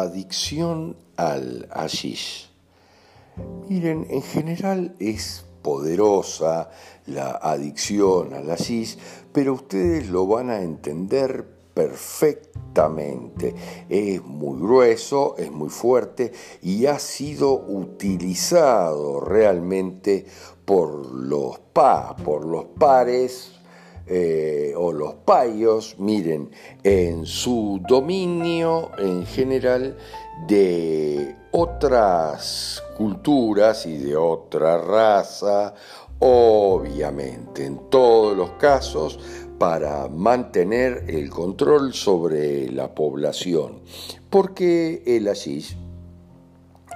adicción al hashish. Miren, en general es poderosa la adicción al hashish, pero ustedes lo van a entender perfectamente. Es muy grueso, es muy fuerte y ha sido utilizado realmente por los pa, por los pares eh, o los payos, miren, en su dominio en general de otras culturas y de otra raza, obviamente, en todos los casos, para mantener el control sobre la población, porque el asís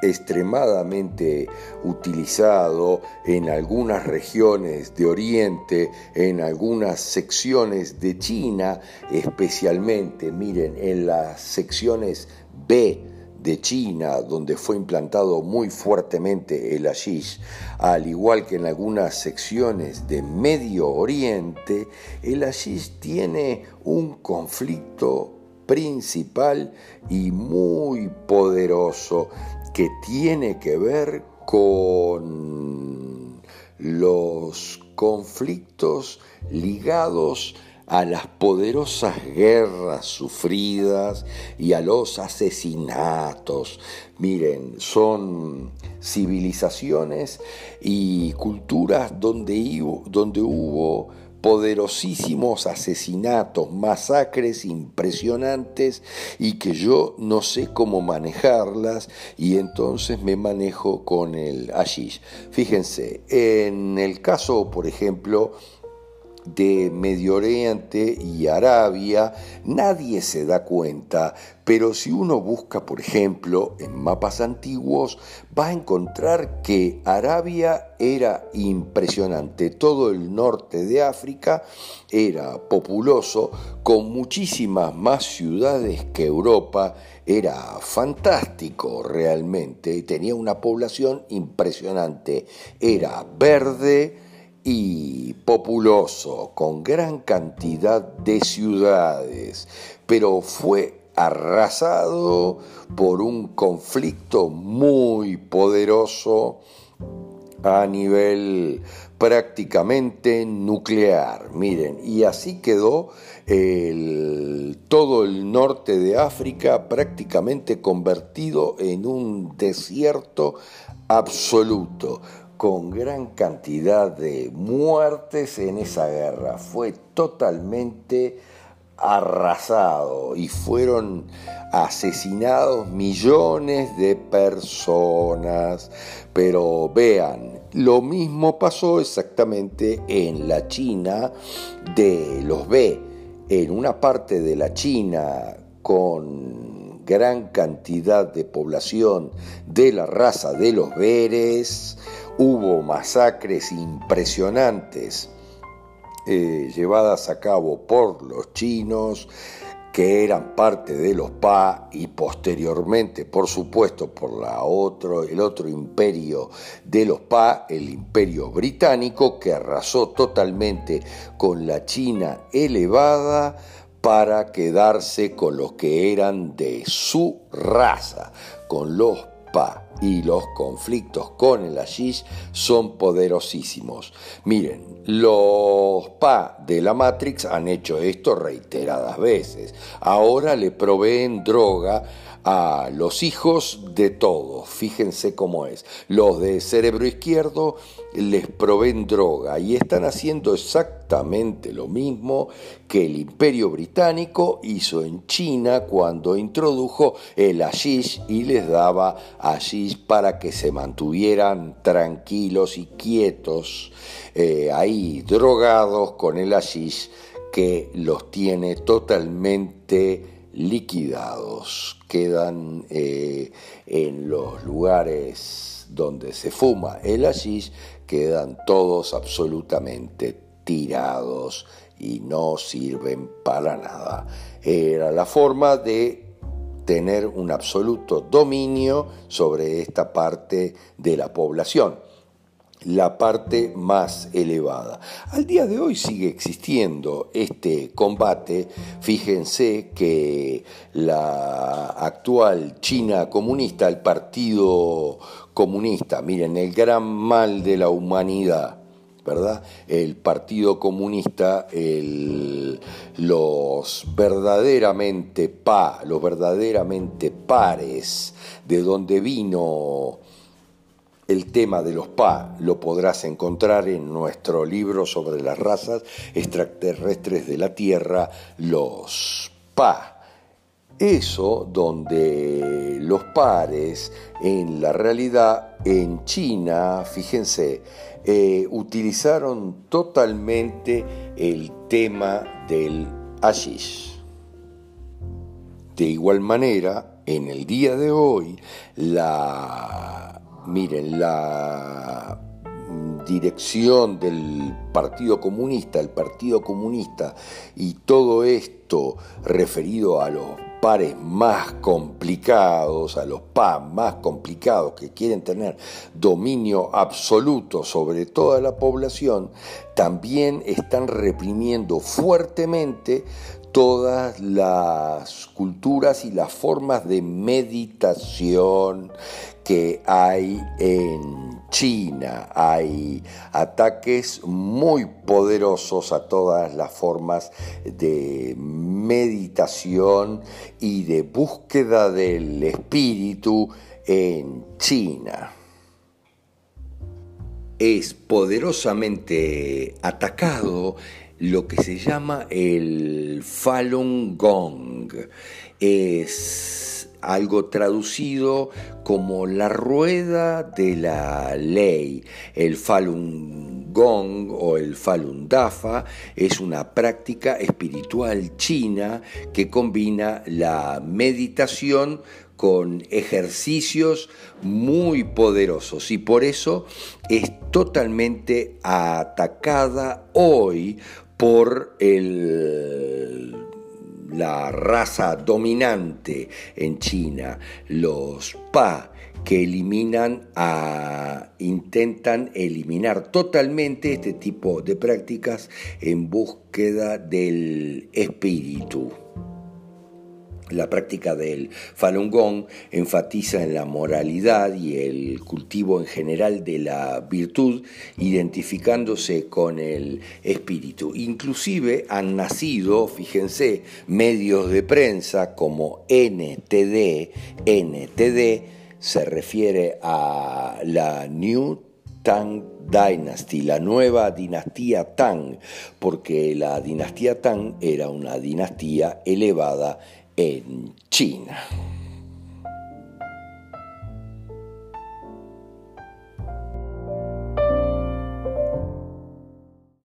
extremadamente utilizado en algunas regiones de Oriente, en algunas secciones de China, especialmente, miren, en las secciones B de China, donde fue implantado muy fuertemente el hashish, al igual que en algunas secciones de Medio Oriente, el hashish tiene un conflicto principal y muy poderoso que tiene que ver con los conflictos ligados a las poderosas guerras sufridas y a los asesinatos. Miren, son civilizaciones y culturas donde, hubo poderosísimos asesinatos, masacres impresionantes y que yo no sé cómo manejarlas y entonces me manejo con el hashish. Fíjense, en el caso, por ejemplo, de Medio Oriente y Arabia, nadie se da cuenta, pero si uno busca, por ejemplo, en mapas antiguos, va a encontrar que Arabia era impresionante, todo el norte de África era populoso, con muchísimas más ciudades que Europa, era fantástico realmente, tenía una población impresionante, era verde, y populoso, con gran cantidad de ciudades, pero fue arrasado por un conflicto muy poderoso a nivel prácticamente nuclear. Miren, y así quedó todo el norte de África prácticamente convertido en un desierto absoluto con gran cantidad de muertes en esa guerra. Fue totalmente arrasado y fueron asesinados millones de personas. Pero vean, lo mismo pasó exactamente en la China de los B. En una parte de la China con gran cantidad de población de la raza de los Beres, Hubo masacres impresionantes eh, llevadas a cabo por los chinos, que eran parte de los PA y posteriormente, por supuesto, por la otro, el otro imperio de los PA, el imperio británico, que arrasó totalmente con la China elevada para quedarse con los que eran de su raza, con los PA y los conflictos con el hashish son poderosísimos. Miren, los PA de la Matrix han hecho esto reiteradas veces. Ahora le proveen droga a los hijos de todos. Fíjense cómo es. Los de cerebro izquierdo les proveen droga y están haciendo exactamente lo mismo que el imperio británico hizo en China cuando introdujo el hashish y les daba hashish para que se mantuvieran tranquilos y quietos eh, ahí drogados con el hashish que los tiene totalmente liquidados, quedan eh, en los lugares donde se fuma el hashish, quedan todos absolutamente tirados y no sirven para nada. Era la forma de tener un absoluto dominio sobre esta parte de la población. la parte más elevada. Al día de hoy sigue existiendo este combate. Fíjense que la actual China comunista, el Partido Comunista, miren, el gran mal de la humanidad, ¿verdad? El Partido Comunista, los verdaderamente pa, los verdaderamente pares, de donde vino el tema de los PA lo podrás encontrar en nuestro libro sobre las razas extraterrestres de la Tierra, los PA. Eso donde los pares en la realidad en China, fíjense, eh, utilizaron totalmente el tema del hashish. De igual manera, en el día de hoy, la Miren, la dirección del Partido Comunista, el Partido Comunista y todo esto referido a los pares más complicados, a los PAN más complicados que quieren tener dominio absoluto sobre toda la población, también están reprimiendo fuertemente todas las culturas y las formas de meditación que hay en China. Hay ataques muy poderosos a todas las formas de meditación y de búsqueda del espíritu en China es poderosamente atacado lo que se llama el Falun Gong. Es algo traducido como la rueda de la ley. El Falun Gong o el Falun Dafa es una práctica espiritual china que combina la meditación con ejercicios muy poderosos y por eso es totalmente atacada hoy por la raza dominante en China, los Pa, que eliminan a, intentan eliminar totalmente este tipo de prácticas en búsqueda del espíritu. La práctica del Falun Gong enfatiza en la moralidad y el cultivo en general de la virtud, identificándose con el espíritu. Inclusive han nacido, fíjense, medios de prensa como NTD, NTD se refiere a la New Tang Dynasty, la nueva dinastía Tang, porque la dinastía Tang era una dinastía elevada en China.